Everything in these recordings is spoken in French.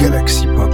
Galaxy Pop.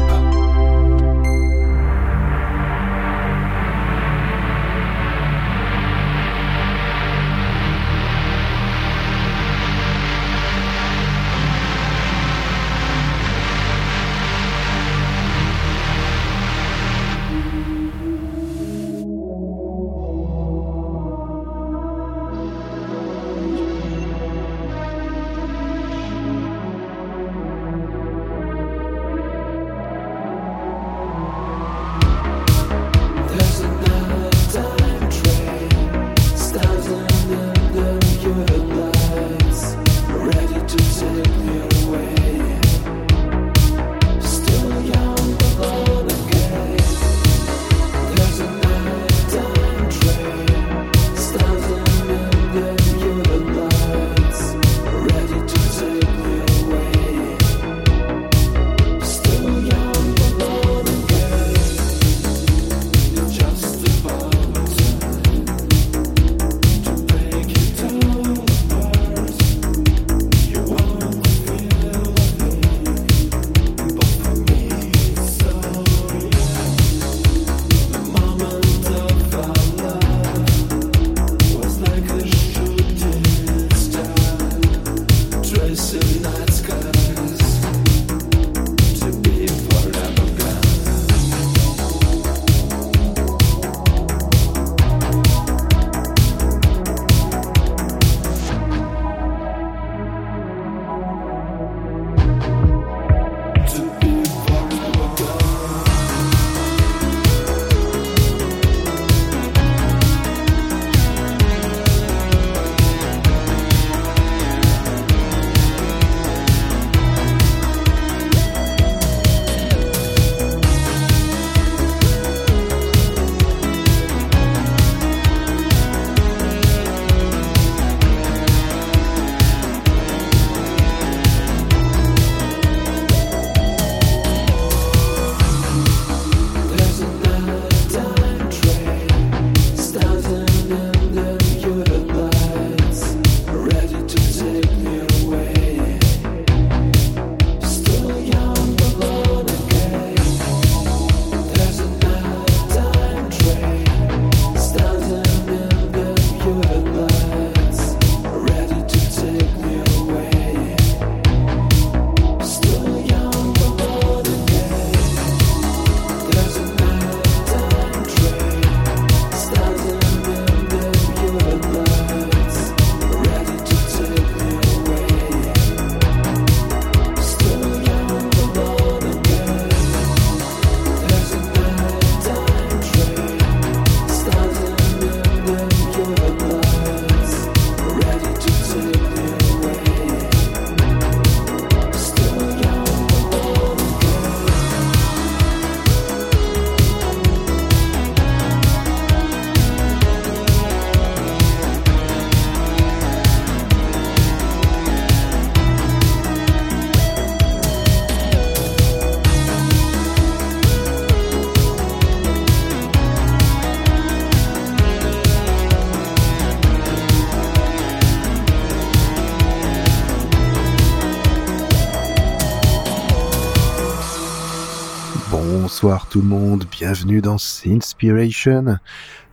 Bonsoir tout le monde, bienvenue dans Inspiration,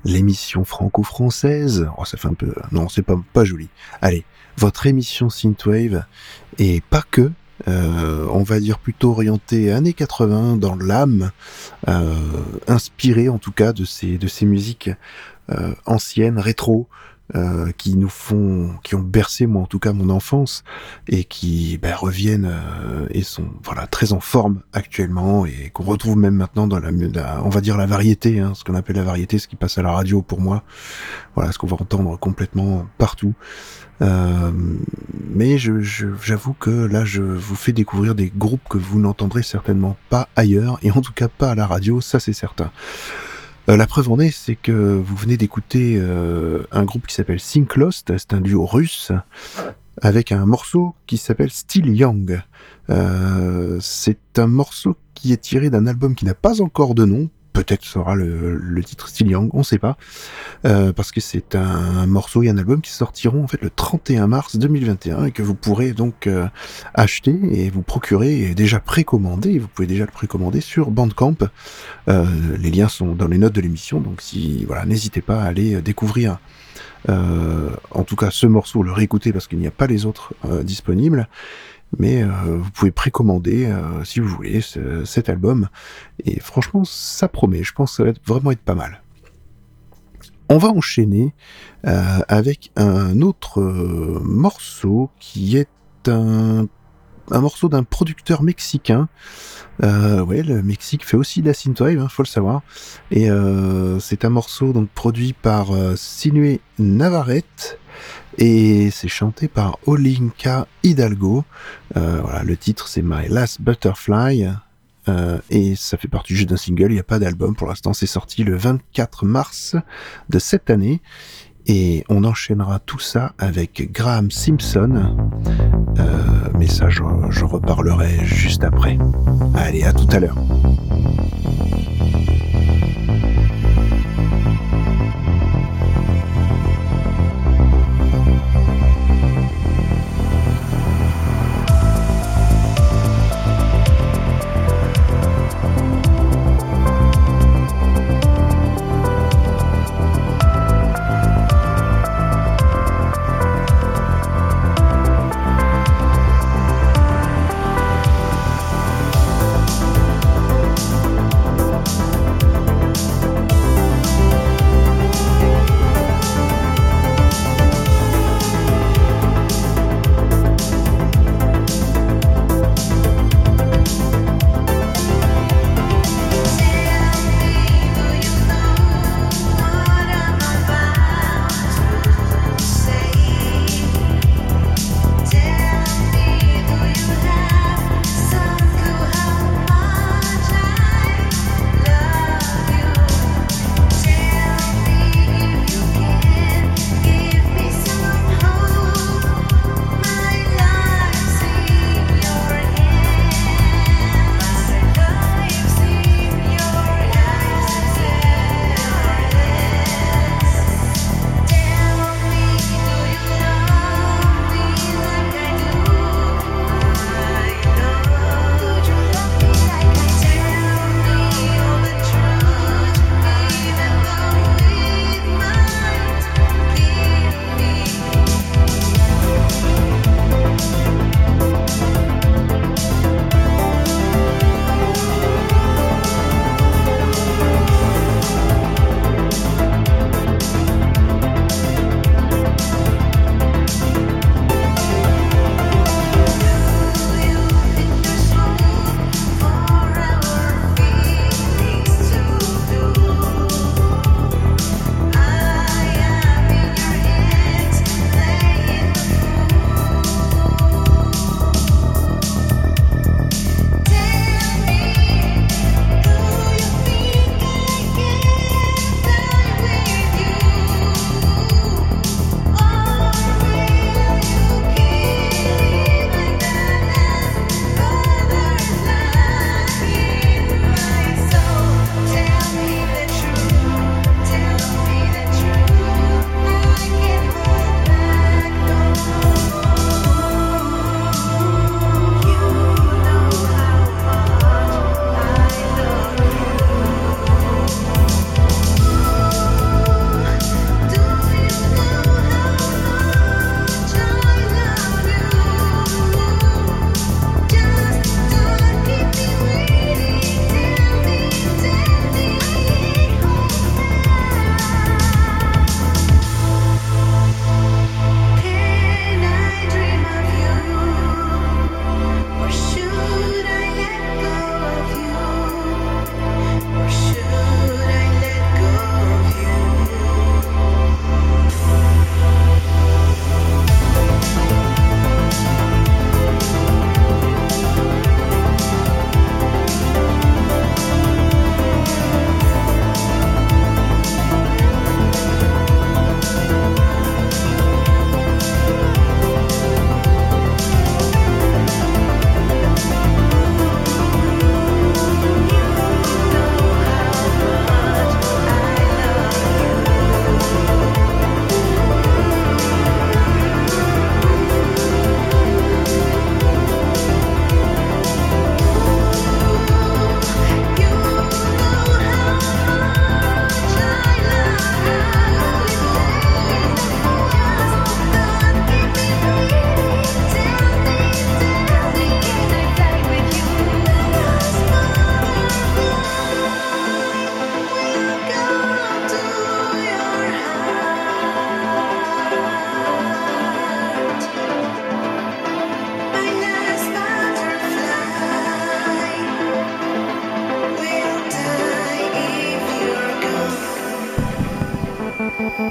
l'émission franco-française. Oh, ça fait un peu, non, c'est pas pas joli. Allez, votre émission synthwave et pas que. Euh, on va dire plutôt orienté années 80 dans l'âme, euh, inspiré en tout cas de ces de ces musiques euh, anciennes, rétro, euh, qui nous font, qui ont bercé moi en tout cas mon enfance et qui ben, reviennent euh, et sont voilà très en forme actuellement et qu'on retrouve même maintenant dans la, on va dire la variété, hein, ce qu'on appelle la variété, ce qui passe à la radio pour moi, voilà ce qu'on va entendre complètement partout. Euh, mais je, j'avoue que là, je vous fais découvrir des groupes que vous n'entendrez certainement pas ailleurs, et en tout cas pas à la radio, ça c'est certain. Euh, la preuve en est, c'est que vous venez d'écouter euh, un groupe qui s'appelle Think Lost, c'est un duo russe, avec un morceau qui s'appelle Still Young. Euh, c'est un morceau qui est tiré d'un album qui n'a pas encore de nom, peut-être sera le, titre Still Young, on sait pas, euh, parce que c'est un, morceau et un album qui sortiront en fait le 31 mars 2021 et que vous pourrez donc euh, acheter et vous procurer et déjà précommander. Vous pouvez déjà le précommander sur Bandcamp. Euh, les liens sont dans les notes de l'émission, donc si voilà, n'hésitez pas à aller découvrir. en tout cas, ce morceau, le réécouter parce qu'il n'y a pas les autres disponibles mais euh, vous pouvez précommander euh, si vous voulez cet album. Et franchement ça promet. Je pense que ça va vraiment être pas mal. On va enchaîner euh, avec un autre morceau qui est un, morceau d'un producteur mexicain. Euh, ouais, le Mexique fait aussi de la synthwave, hein, faut le savoir. Et c'est un morceau donc produit par Sinue Navarrete et c'est chanté par Olinka Hidalgo. Euh, voilà, le titre c'est My Last Butterfly. Euh, et ça fait partie juste d'un single, il n'y a pas d'album pour l'instant, c'est sorti le 24 mars de cette année. Et on enchaînera tout ça avec Graham Simpson. Euh, mais ça, je reparlerai juste après. Allez, à tout à l'heure.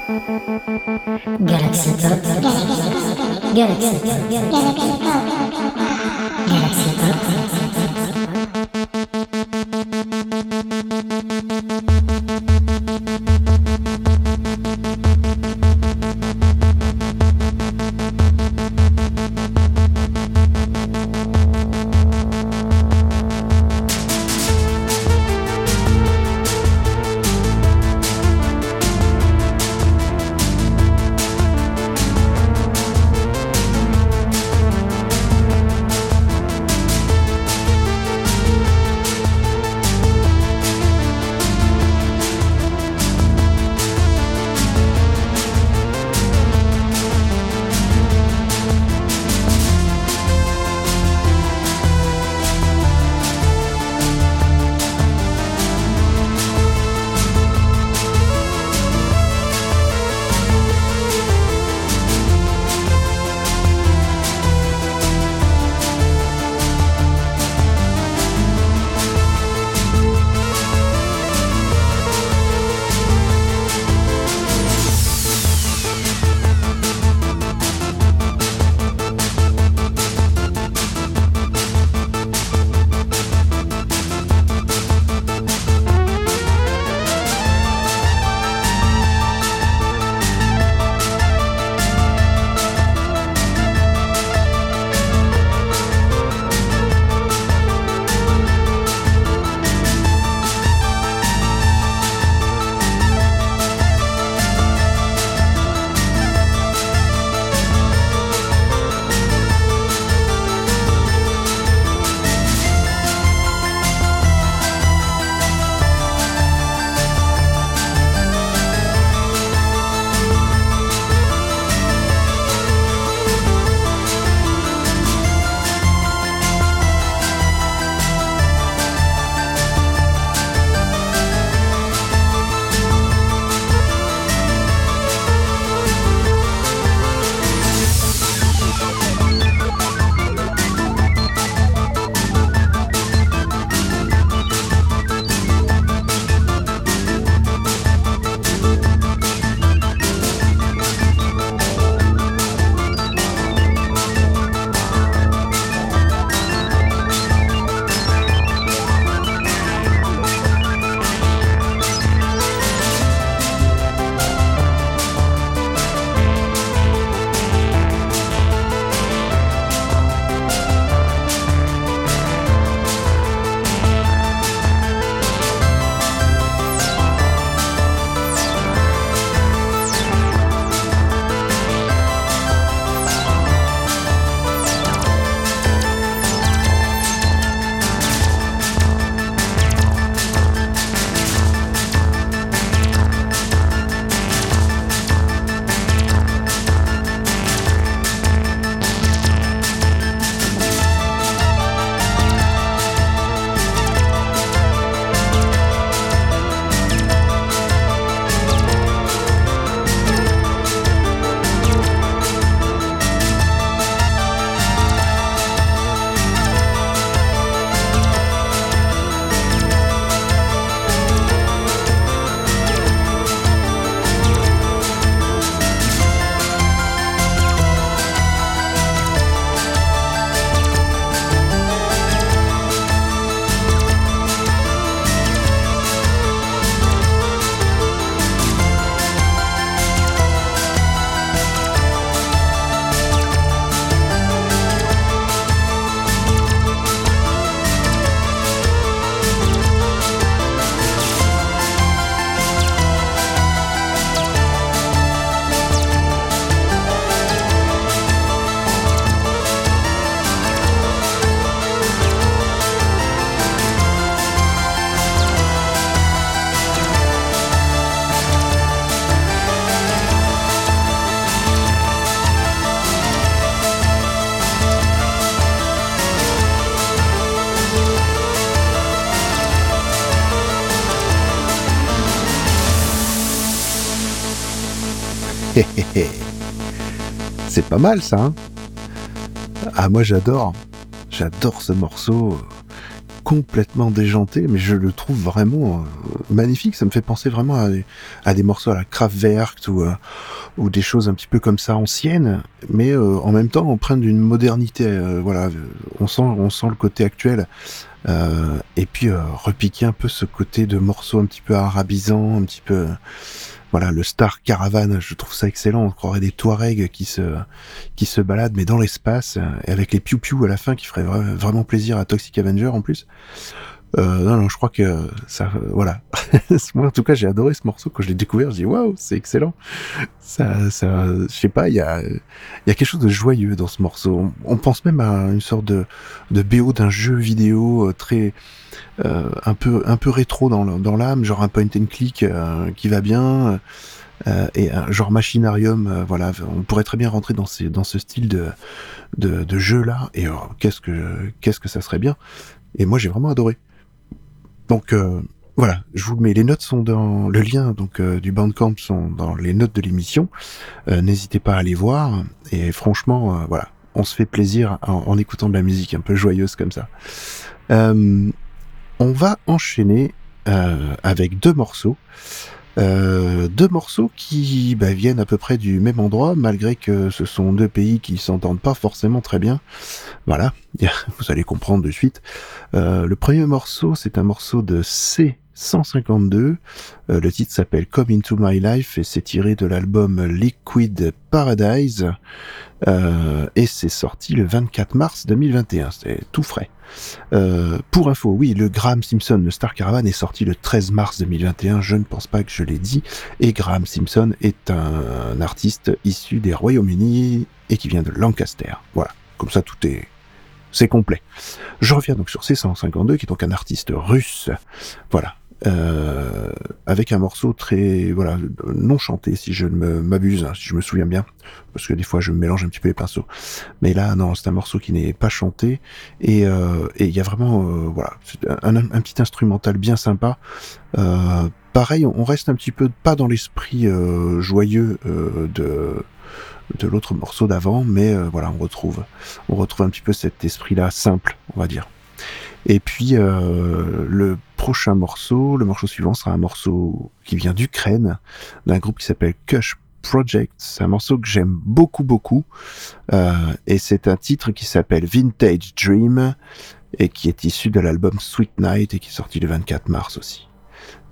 Galaxy Top Galaxy Top Galaxy Top C'est pas mal ça. Hein ah moi j'adore. J'adore ce morceau. complètement déjanté, mais je le trouve vraiment euh, magnifique. Ça me fait penser vraiment à, des- morceaux à la Kraftwerk ou, euh, ou des choses un petit peu comme ça anciennes, mais euh, en même temps empreintes d'une modernité. euh, voilà, on sent, on sent le côté actuel. Euh, et puis euh, repiquer un peu ce côté de morceaux un petit peu arabisant, un petit peu euh, voilà le Star Caravan, je trouve ça excellent. On croirait des Touaregs qui se qui se baladent mais dans l'espace euh, et avec les piou piou à la fin qui ferait vra- vraiment plaisir à Toxic Avenger en plus. Euh, non non, je crois que ça voilà. Moi en tout cas j'ai adoré ce morceau quand je l'ai découvert. Je dis waouh c'est excellent. Ça ça je sais pas il y a il y a quelque chose de joyeux dans ce morceau. On, pense même à une sorte de de BO d'un jeu vidéo euh, très euh, un peu un peu rétro dans l'âme, genre un point and click euh, qui va bien euh, et un genre machinarium. voilà, on pourrait très bien rentrer dans dans ce style de de, de jeu là. Et euh, qu'est-ce que qu'est-ce que ça serait bien. Et moi j'ai vraiment adoré. Donc euh, voilà, je vous mets. Les notes sont dans le lien donc euh, du Bandcamp sont dans les notes de l'émission. Euh, N'hésitez pas à aller voir. Et franchement, voilà, on se fait plaisir en, écoutant de la musique un peu joyeuse comme ça. On va enchaîner avec deux morceaux. Deux morceaux qui bah, viennent à peu près du même endroit, malgré que ce sont deux pays qui s'entendent pas forcément très bien. Voilà, vous allez comprendre de suite. Euh, le premier morceau, c'est un morceau de C152. Euh, le titre s'appelle Come Into My Life et c'est tiré de l'album Liquid Paradise. Euh, et c'est sorti le 24 mars 2021. C'est tout frais. Euh, pour info, oui, le Graham Simpson, le Star Caravan, est sorti le 13 mars 2021. Je ne pense pas que je l'ai dit. Et Graham Simpson est un, artiste issu des Royaumes-Unis et qui vient de Lancaster. Voilà. Comme ça, tout est, c'est complet. Je reviens donc sur C152, qui est donc un artiste russe. Voilà. Euh, avec un morceau très voilà non chanté si je ne m'abuse hein, si je me souviens bien parce que des fois je mélange un petit peu les pinceaux mais là non c'est un morceau qui n'est pas chanté et euh, il y a vraiment euh, voilà un, un- petit instrumental bien sympa pareil on reste un petit peu pas dans l'esprit joyeux de de l'autre morceau d'avant mais euh, voilà on retrouve on retrouve un petit peu cet esprit là simple on va dire. Et puis euh, le prochain morceau le morceau suivant sera un morceau qui vient d'Ukraine d'un groupe qui s'appelle Kush Project c'est un morceau que j'aime beaucoup beaucoup euh, et c'est un titre qui s'appelle Vintage Dream et qui est issu de l'album Sweet Night et qui est sorti le 24 mars aussi.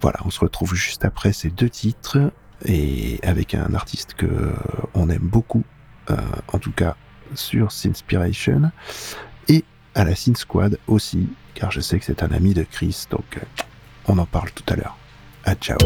Voilà, on se retrouve juste après ces deux titres et avec un artiste que euh, on aime beaucoup, euh, en tout cas sur Sinspiration et à la Sin Squad aussi, car je sais que c'est un ami de Chris, donc euh, on en parle tout à l'heure. À ciao.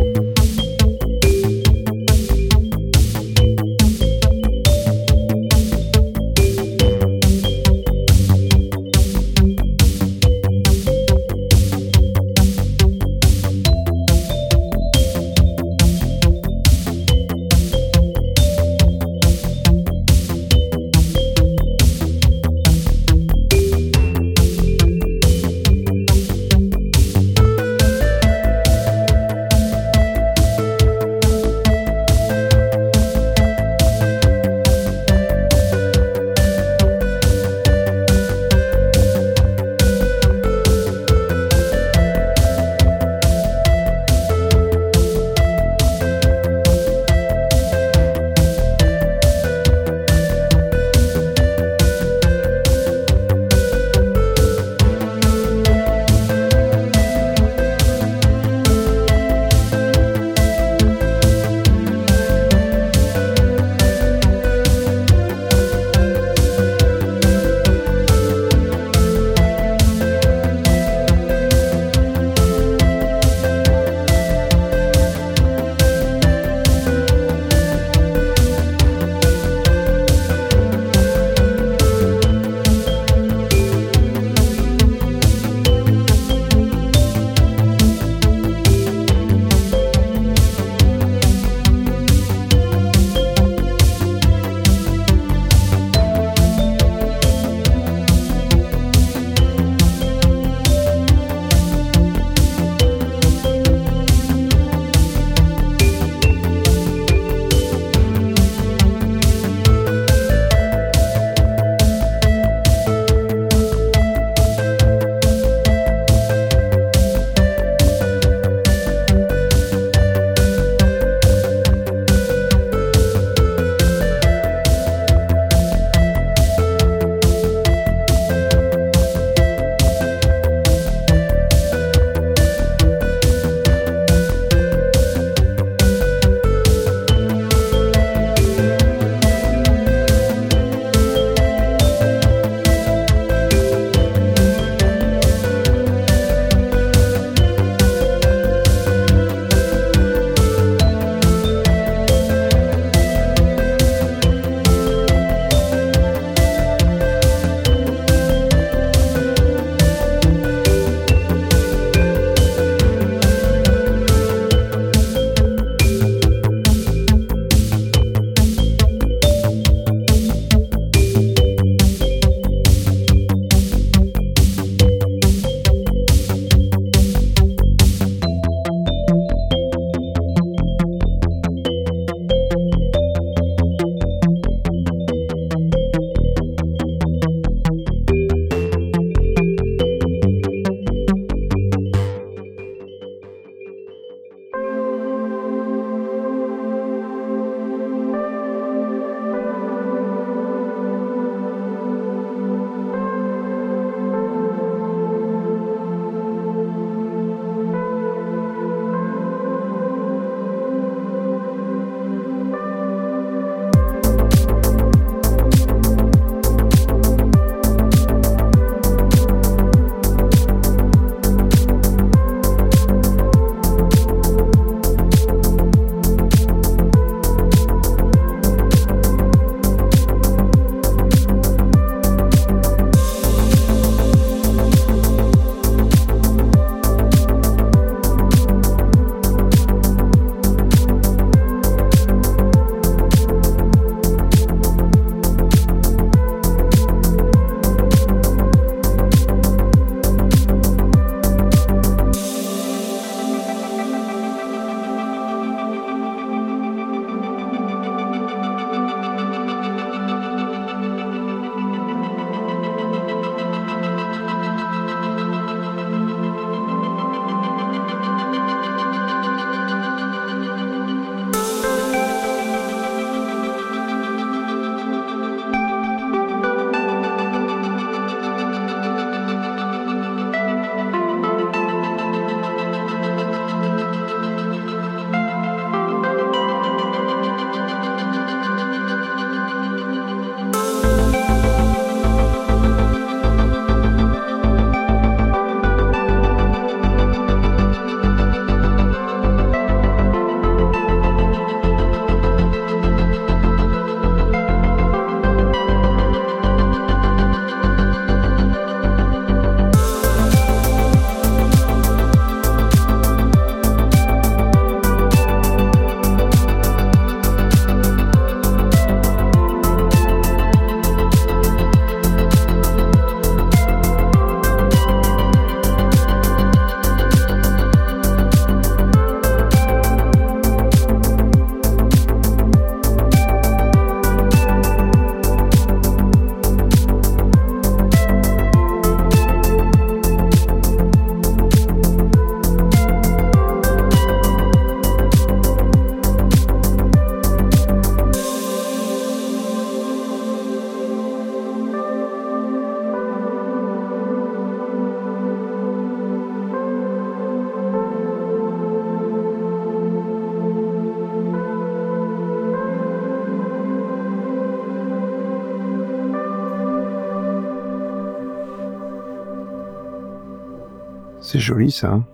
C'est joli ça. Hein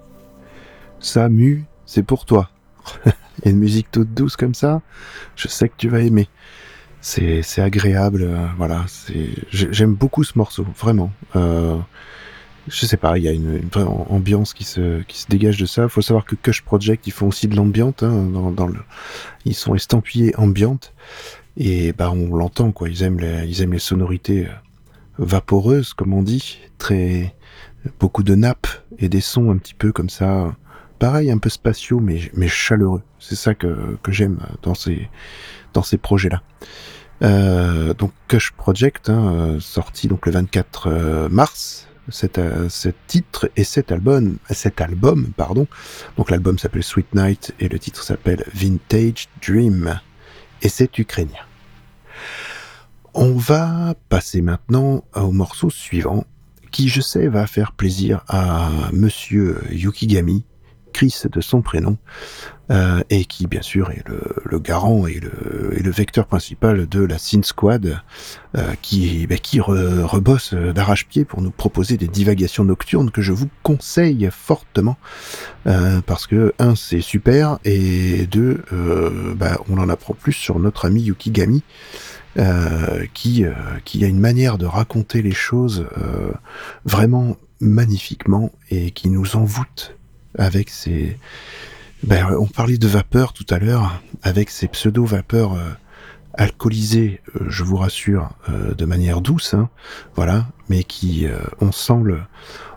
ça, Mu, c'est pour toi. Et une musique toute douce comme ça, je sais que tu vas aimer. C'est, c'est agréable, euh, voilà. C'est, j'aime beaucoup ce morceau, vraiment. Euh, je sais pas, il y a une, vraie ambiance qui se, qui se dégage de ça. Faut savoir que Kush Project, ils font aussi de l'ambiante, hein, dans, dans le, ils sont estampillés ambiante. Et bah, on l'entend, quoi. Ils aiment les, ils aiment les sonorités euh, vaporeuses, comme on dit. Très, beaucoup de nappes et des sons un petit peu comme ça. Pareil, un peu spatiaux, mais, mais chaleureux. C'est ça que, que j'aime dans ces, dans ces projets-là. Euh, donc Kush Project, hein, sorti donc le 24 euh, mars, cet, euh, cet, titre et cet album, cet album, pardon. Donc l'album s'appelle Sweet Night et le titre s'appelle Vintage Dream et c'est ukrainien. On va passer maintenant au morceau suivant qui je sais va faire plaisir à monsieur Yukigami Chris de son prénom, euh, et qui bien sûr est le, garant et le, vecteur principal de la Sin Squad, euh, qui, qui rebosse d'arrache-pied pour nous proposer des divagations nocturnes que je vous conseille fortement, euh, parce que un c'est super, et deux bah, on en apprend plus sur notre ami Yukigami. Euh, qui, qui a une manière de raconter les choses vraiment magnifiquement et qui nous envoûte avec ces... Ben, on parlait de vapeur tout à l'heure, avec ces pseudo-vapeurs euh, alcoolisées, euh, je vous rassure, euh, de manière douce, hein, voilà, mais qui, on sent le,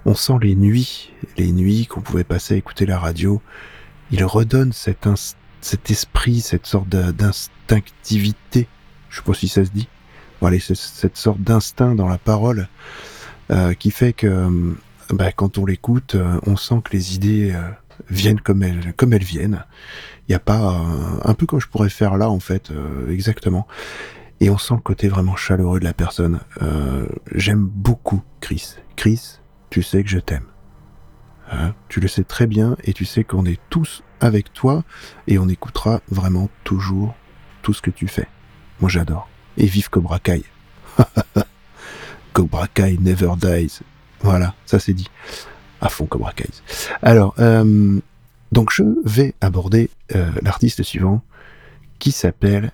on sent les nuits, les nuits qu'on pouvait passer à écouter la radio. Il redonne cet, cet esprit, cette sorte d'instinctivité, je sais pas si ça se dit, voilà, cette sorte d'instinct dans la parole qui fait que bah, quand on l'écoute, euh, on sent que les idées euh, viennent comme elles, comme elles viennent. Il n'y a pas un peu comme je pourrais faire là en fait, euh, exactement. Et on sent le côté vraiment chaleureux de la personne. J'aime beaucoup Chris. Chris, tu sais que je t'aime. Hein tu le sais très bien et tu sais qu'on est tous avec toi et on écoutera vraiment toujours tout ce que tu fais. Moi j'adore. Et vive Cobra Kai. Cobra Kai never dies. Voilà, ça c'est dit. À fond comme Kai. Alors, euh, donc je vais aborder euh, l'artiste suivant qui s'appelle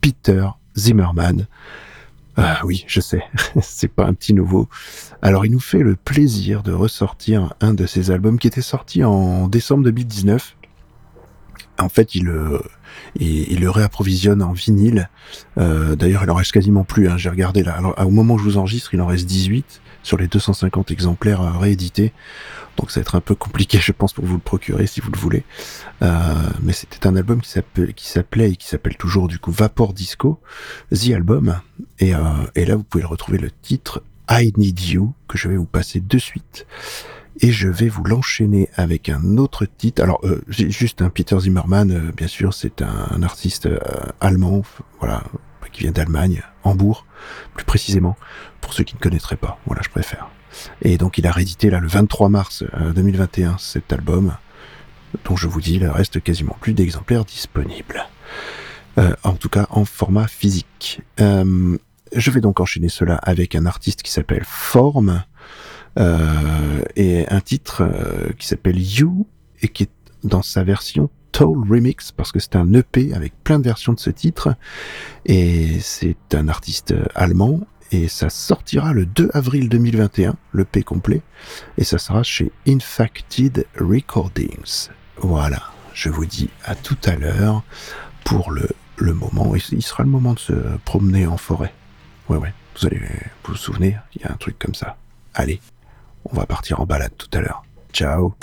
Peter Zimmerman. Ah oui, je sais, c'est pas un petit nouveau. Alors il nous fait le plaisir de ressortir un de ses albums qui était sorti en décembre 2019. En fait, il le, il, le réapprovisionne en vinyle. Euh, d'ailleurs, il en reste quasiment plus. Hein, J'ai regardé là. Alors, au moment où je vous enregistre, il en reste 18 sur les 250 exemplaires euh, réédités. Donc ça va être un peu compliqué, je pense, pour vous le procurer si vous le voulez. Euh, mais c'était un album qui s'appelait et qui s'appelle toujours du coup Vapor Disco, The Album. Et, euh, et là, vous pouvez le retrouver le titre I Need You que je vais vous passer de suite. Et je vais vous l'enchaîner avec un autre titre. Alors, euh, juste un Peter Zimmerman, euh, bien sûr, c'est un, artiste euh, allemand, voilà, qui vient d'Allemagne, Hambourg, plus précisément, pour ceux qui ne connaîtraient pas. Voilà, je préfère. Et donc il a réédité là le 23 mars 2021 euh, cet album, dont je vous dis, il reste quasiment plus d'exemplaires disponibles. Euh, en tout cas en format physique. Euh, je vais donc enchaîner cela avec un artiste qui s'appelle Form euh, et un titre euh, qui s'appelle You et qui est dans sa version Toll Remix parce que c'est un EP avec plein de versions de ce titre et c'est un artiste allemand et ça sortira le 2 avril 2021, l'EP complet, et ça sera chez Infacted Recordings. Voilà, je vous dis à tout à l'heure pour le, le moment, il sera le moment de se promener en forêt. Ouais, ouais, vous allez vous souvenir, il y a un truc comme ça. Allez, on va partir en balade tout à l'heure. Ciao.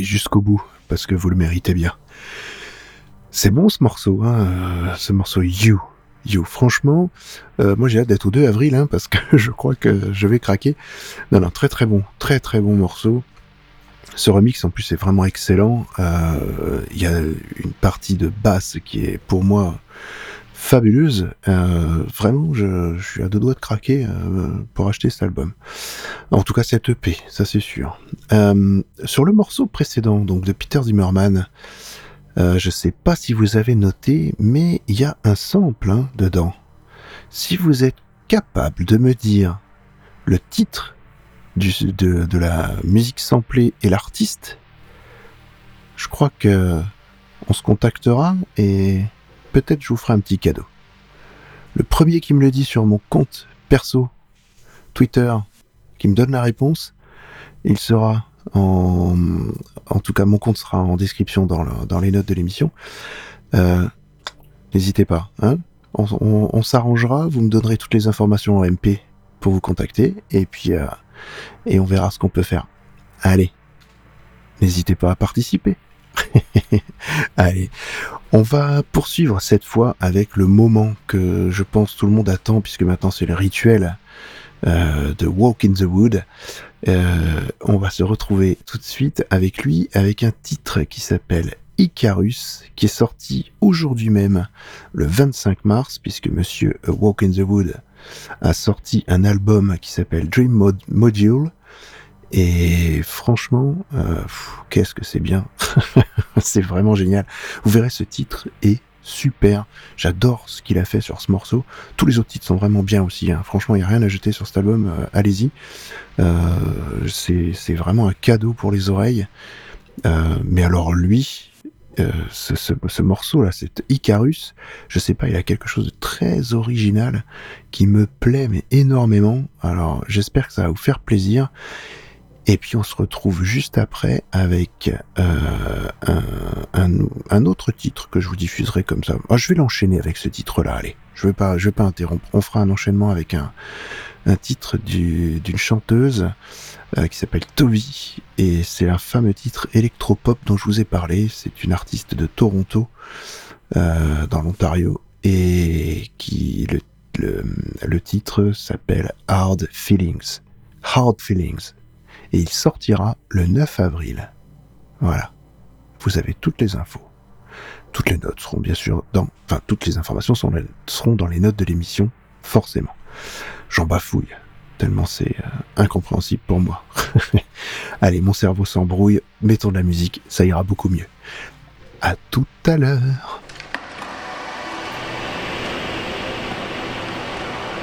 Jusqu'au bout, parce que vous le méritez bien. C'est bon ce morceau, hein, euh, ce morceau You. You, franchement, euh, moi j'ai hâte d'être au 2 avril, hein, parce que je crois que je vais craquer. Non, non, très très bon, très très bon morceau. Ce remix en plus est vraiment excellent. Euh, Il y a une partie de basse qui est pour moi fabuleuse. Euh, vraiment, je, je suis à deux doigts de craquer euh, pour acheter cet album. En tout cas, cette EP, ça c'est sûr. Euh, sur le morceau précédent, donc de Peter Zimmerman, euh, je sais pas si vous avez noté, mais il y a un sample hein, dedans. Si vous êtes capable de me dire le titre du, de, de la musique samplée et l'artiste, je crois que on se contactera et peut-être je vous ferai un petit cadeau. Le premier qui me le dit sur mon compte perso, Twitter, qui me donne la réponse, il sera en, en tout cas mon compte sera en description dans, le- dans les notes de l'émission. Euh, N'hésitez pas, hein. On s'arrangera, vous me donnerez toutes les informations en MP pour vous contacter et puis euh, et on verra ce qu'on peut faire. Allez, n'hésitez pas à participer. Allez, on va poursuivre cette fois avec le moment que je pense tout le monde attend, puisque maintenant c'est le rituel euh, de Walk in the Wood. Euh, on va se retrouver tout de suite avec lui, avec un titre qui s'appelle Icarus, qui est sorti aujourd'hui même, le 25 mars, puisque Monsieur Walk in the Wood a sorti un album qui s'appelle Dream Mod- Module. Et franchement, euh, qu'est-ce que c'est bien. c'est vraiment génial. Vous verrez, ce titre est super. J'adore ce qu'il a fait sur ce morceau. Tous les autres titres sont vraiment bien aussi. hein. Franchement, il n'y a rien à jeter sur cet album. euh, Allez-y. Euh, c'est vraiment un cadeau pour les oreilles. Euh, mais alors lui, euh, ce, ce, ce morceau-là, c'est Icarus. Je sais pas, il a quelque chose de très original qui me plaît mais énormément. Alors j'espère que ça va vous faire plaisir. Et puis on se retrouve juste après avec euh, un, un, un autre titre que je vous diffuserai comme ça. Ah, je vais l'enchaîner avec ce titre-là. Allez, je vais pas, je vais pas interrompre. On fera un enchaînement avec un, un titre du- d'une chanteuse euh, qui s'appelle Toby et c'est un fameux titre électropop dont je vous ai parlé. C'est une artiste de Toronto euh, dans l'Ontario et qui le, le, le titre s'appelle Hard Feelings. Hard Feelings et il sortira le 9 avril. Voilà. Vous avez toutes les infos. Toutes les notes seront bien sûr dans, enfin, toutes les informations seront dans les notes de l'émission, forcément. J'en bafouille, tellement c'est euh, incompréhensible pour moi. Allez, mon cerveau s'embrouille, mettons de la musique, ça ira beaucoup mieux. À tout à l'heure.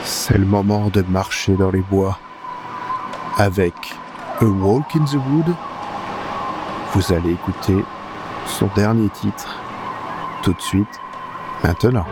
C'est le moment de marcher dans les bois avec A Walk in the Wood. Vous allez écouter son dernier titre tout de suite, maintenant.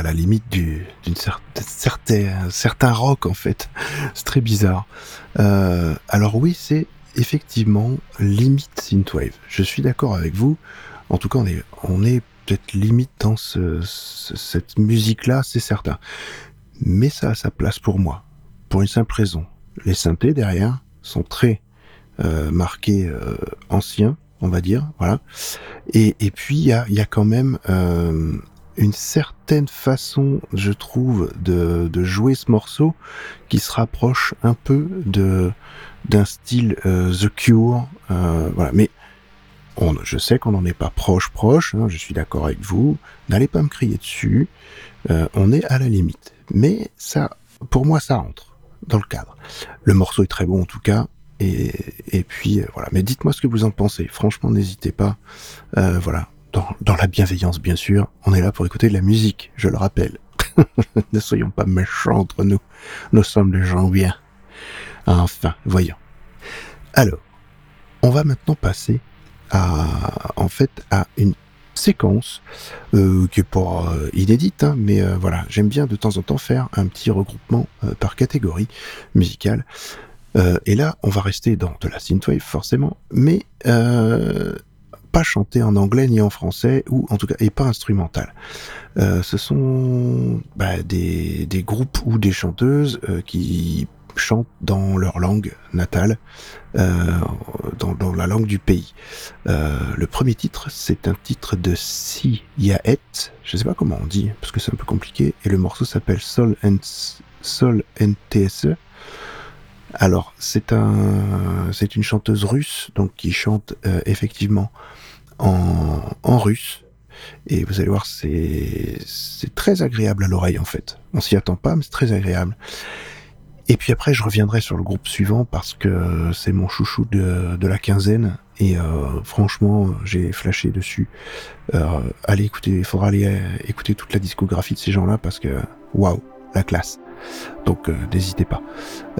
À la limite du, d'une certaine, certain, certain rock en fait. C'est très bizarre. Euh, alors oui, c'est effectivement limite synthwave. Je suis d'accord avec vous. En tout cas, on est, on est peut-être limite dans ce, ce- cette musique-là, c'est certain. Mais ça a sa place pour moi, pour une simple raison. Les synthés derrière sont très euh, marqués euh, anciens, on va dire, voilà. Et, et puis il y a, y a quand même euh, une certaine façon, je trouve, de, de jouer ce morceau qui se rapproche un peu de d'un style euh, The Cure, euh, voilà. Mais on, je sais qu'on n'en est pas proche proche. hein, je suis d'accord avec vous. N'allez pas me crier dessus. Euh, on est à la limite. Mais ça, pour moi, ça entre dans le cadre. Le morceau est très bon en tout cas. Et, et puis euh, voilà. Mais dites-moi ce que vous en pensez. Franchement, n'hésitez pas. Euh, voilà. Dans, la bienveillance, bien sûr. On est là pour écouter de la musique. Je le rappelle. ne soyons pas méchants entre nous. Nous sommes des gens bien. Enfin, voyons. Alors, on va maintenant passer à, en fait, à une séquence euh, qui est pas euh, inédite, hein, mais euh, voilà, j'aime bien de temps en temps faire un petit regroupement euh, par catégorie musicale. Et là, on va rester dans de la synthwave forcément, mais pas chanté en anglais ni en français, ou en tout cas, et pas instrumental. Euh, ce sont bah, des, des groupes ou des chanteuses euh, qui chantent dans leur langue natale, euh, dans, dans la langue du pays. Euh, le premier titre, c'est un titre de Si Yaet, je sais pas comment on dit, parce que c'est un peu compliqué, et le morceau s'appelle Sol Sol NTSE. Alors, c'est un, c'est une chanteuse russe, donc qui chante euh, effectivement en, russe. Et vous allez voir, c'est, très agréable à l'oreille en fait. On s'y attend pas, mais c'est très agréable. Et puis après, je reviendrai sur le groupe suivant parce que c'est mon chouchou de, la quinzaine. Et euh, franchement, j'ai flashé dessus. Euh, allez écouter, il faudra aller écouter toute la discographie de ces gens-là parce que waouh, la classe. Donc euh, n'hésitez pas.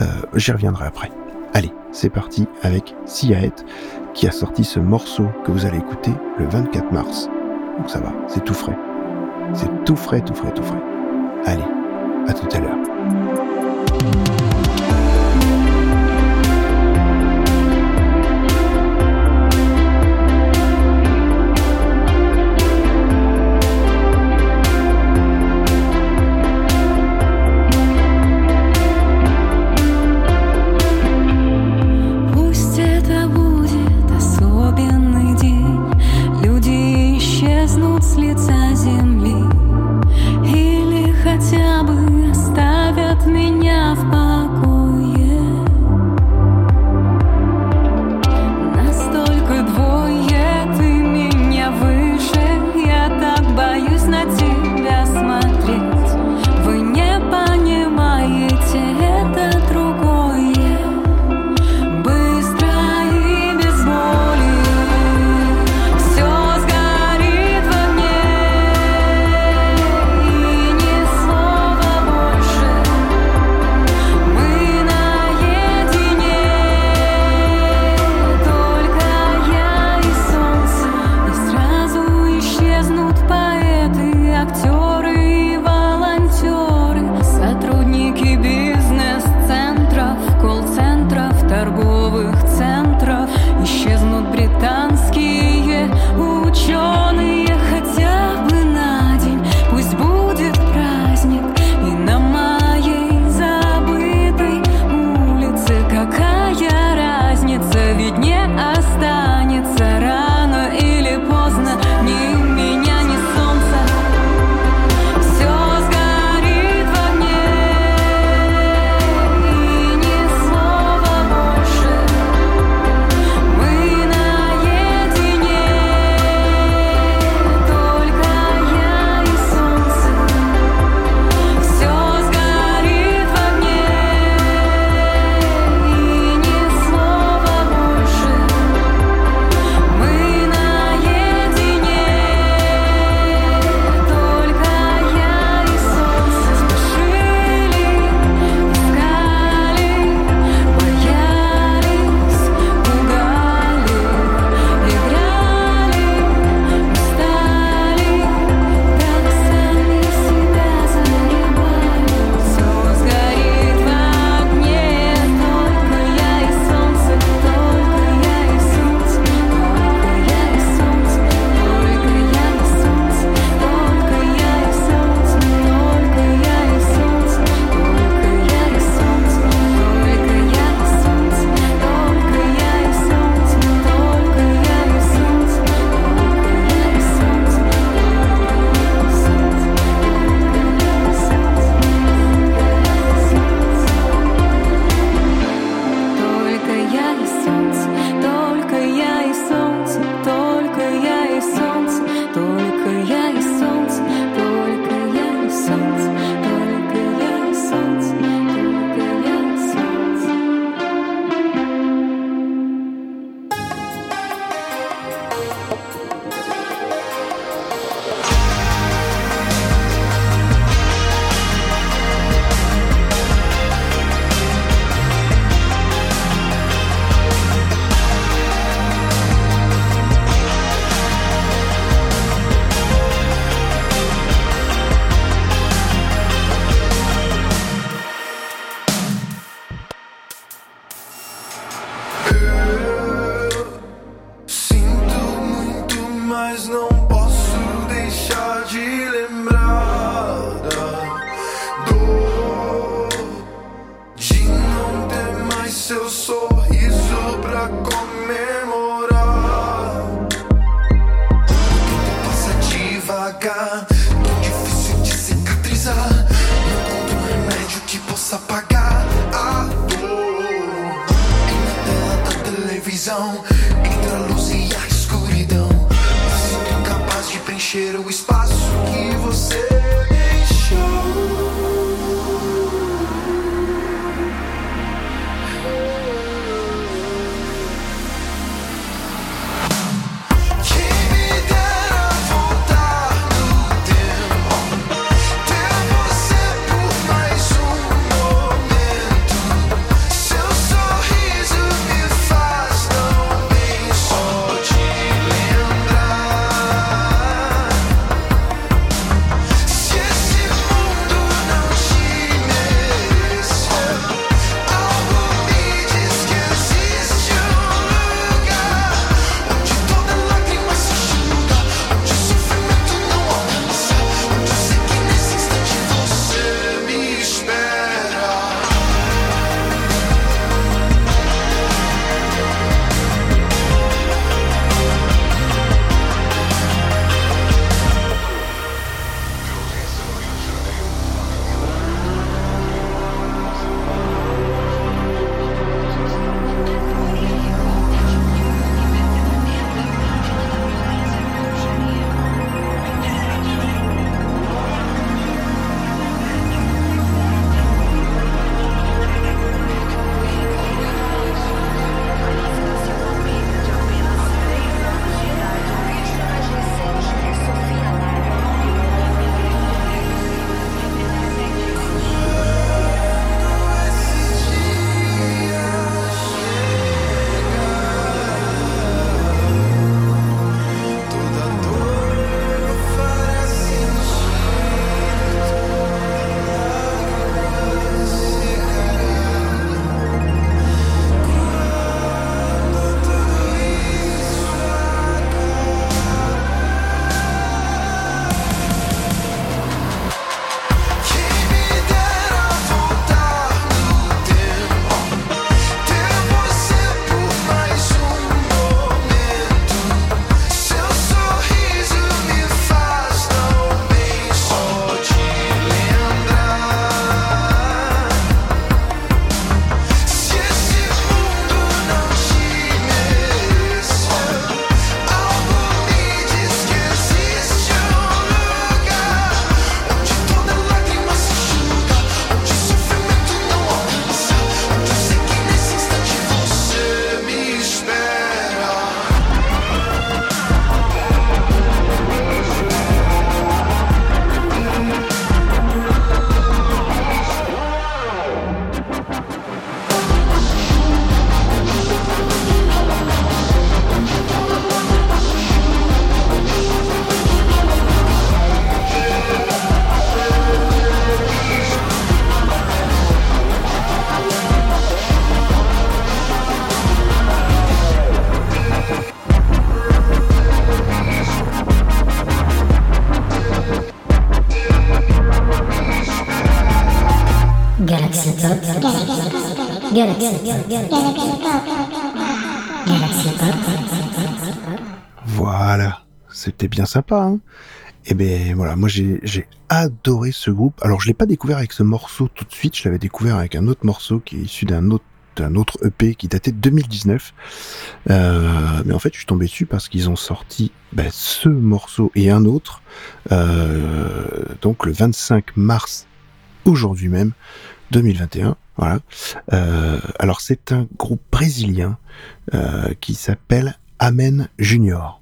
Euh, J'y reviendrai après. Allez, c'est parti avec Siaet qui a sorti ce morceau que vous allez écouter le 24 mars. Donc ça va, c'est tout frais. C'est tout frais, tout frais, tout frais. Allez, à tout à l'heure. от меня. Voilà, c'était bien sympa. Hein et ben voilà, moi j'ai adoré ce groupe. Alors je l'ai pas découvert avec ce morceau tout de suite, je l'avais découvert avec un autre morceau qui est issu d'un autre EP qui datait de 2019. Euh, mais en fait, je suis tombé dessus parce qu'ils ont sorti ben, ce morceau et un autre, euh, donc le 25 mars, aujourd'hui même, 2021. Euh, alors c'est un groupe brésilien euh, qui s'appelle Amen Junior.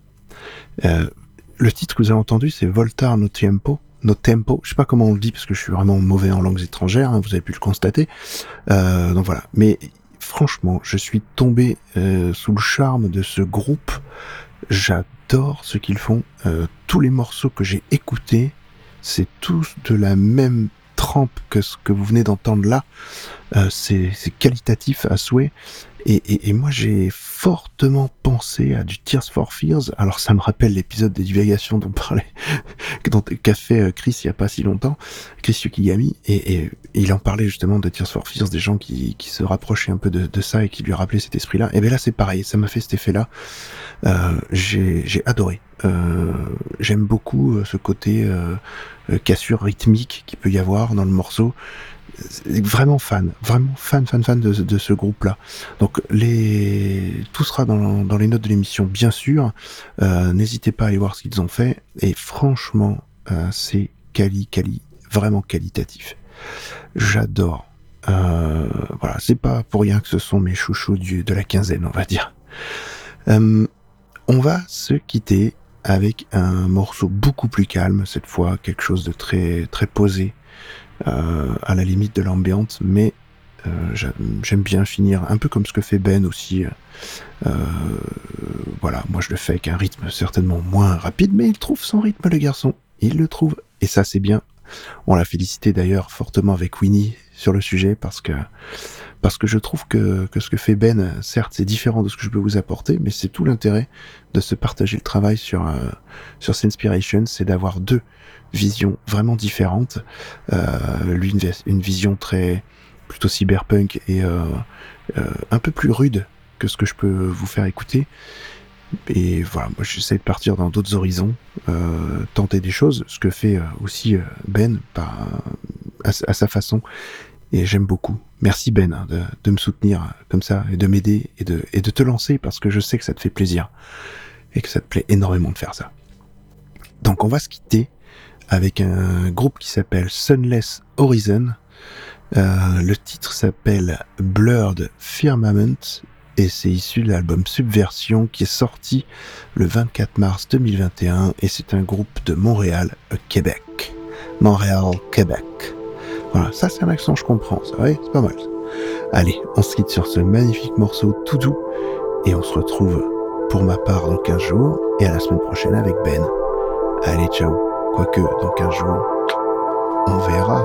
Euh, le titre que vous avez entendu, c'est Voltar no Tempo. No Tempo, je sais pas comment on le dit parce que je suis vraiment mauvais en langues étrangères, hein, vous avez pu le constater. Donc voilà. Mais franchement, je suis tombé sous le charme de ce groupe. J'adore ce qu'ils font. Tous les morceaux que j'ai écoutés, c'est tous de la même trempe que ce que vous venez d'entendre là. Euh, c'est c'est qualitatif à souhait. Et, et, et moi, j'ai fortement pensé à du Tears for Fears. Alors, ça me rappelle l'épisode des divagations dont parlait, qu'a fait euh, Chris il y a pas si longtemps, Chris Yukigami, et, et il en parlait justement de Tears for Fears, des gens qui, qui se rapprochaient un peu de, de ça et qui lui rappelaient cet esprit-là. Et bien là, c'est pareil, ça m'a fait cet effet-là. Euh, j'ai j'ai adoré. Euh, J'aime beaucoup euh, ce côté euh, euh, cassure rythmique qu'il peut y avoir dans le morceau. Vraiment fan, vraiment fan, fan, fan de, de ce groupe-là. Donc les, tout sera dans, dans les notes de l'émission, bien sûr. Euh, N'hésitez pas à aller voir ce qu'ils ont fait. Et franchement, euh, c'est quali, quali, vraiment qualitatif. J'adore. Euh, voilà, c'est pas pour rien que ce sont mes chouchous du, de la quinzaine, on va dire. Euh, on va se quitter avec un morceau beaucoup plus calme cette fois, quelque chose de très très posé, à la limite de l'ambiance, mais euh, j'a- j'aime bien finir un peu comme ce que fait Ben aussi. Euh, voilà, moi je le fais avec un rythme certainement moins rapide, mais il trouve son rythme le garçon, il le trouve, et ça c'est bien. On l'a félicité d'ailleurs fortement avec Winnie sur le sujet parce que parce que je trouve que, que ce que fait Ben, certes, c'est différent de ce que je peux vous apporter, mais c'est tout l'intérêt de se partager le travail sur euh, sur Sinspiration, c'est d'avoir deux visions vraiment différentes. Euh, lui, une, vis- une vision très plutôt cyberpunk et euh, euh, un peu plus rude que ce que je peux vous faire écouter. Et voilà, moi j'essaie de partir dans d'autres horizons, euh, tenter des choses, ce que fait euh, aussi euh, Ben par, à, à sa façon. Et j'aime beaucoup. Merci Ben hein, de, de me soutenir euh, comme ça et de m'aider et de, et de te lancer parce que je sais que ça te fait plaisir et que ça te plaît énormément de faire ça. Donc on va se quitter avec un groupe qui s'appelle Sunless Horizon. Euh, le titre s'appelle Blurred Firmament et c'est issu de l'album Subversion qui est sorti le 24 mars 2021 et c'est un groupe de Montréal, Québec. Montréal, Québec. Ça c'est un accent je comprends, ça ouais, c'est pas mal. Allez, on se quitte sur ce magnifique morceau tout doux et on se retrouve pour ma part dans 15 jours et à la semaine prochaine avec Ben. Allez, ciao. Quoique, dans 15 jours, on verra.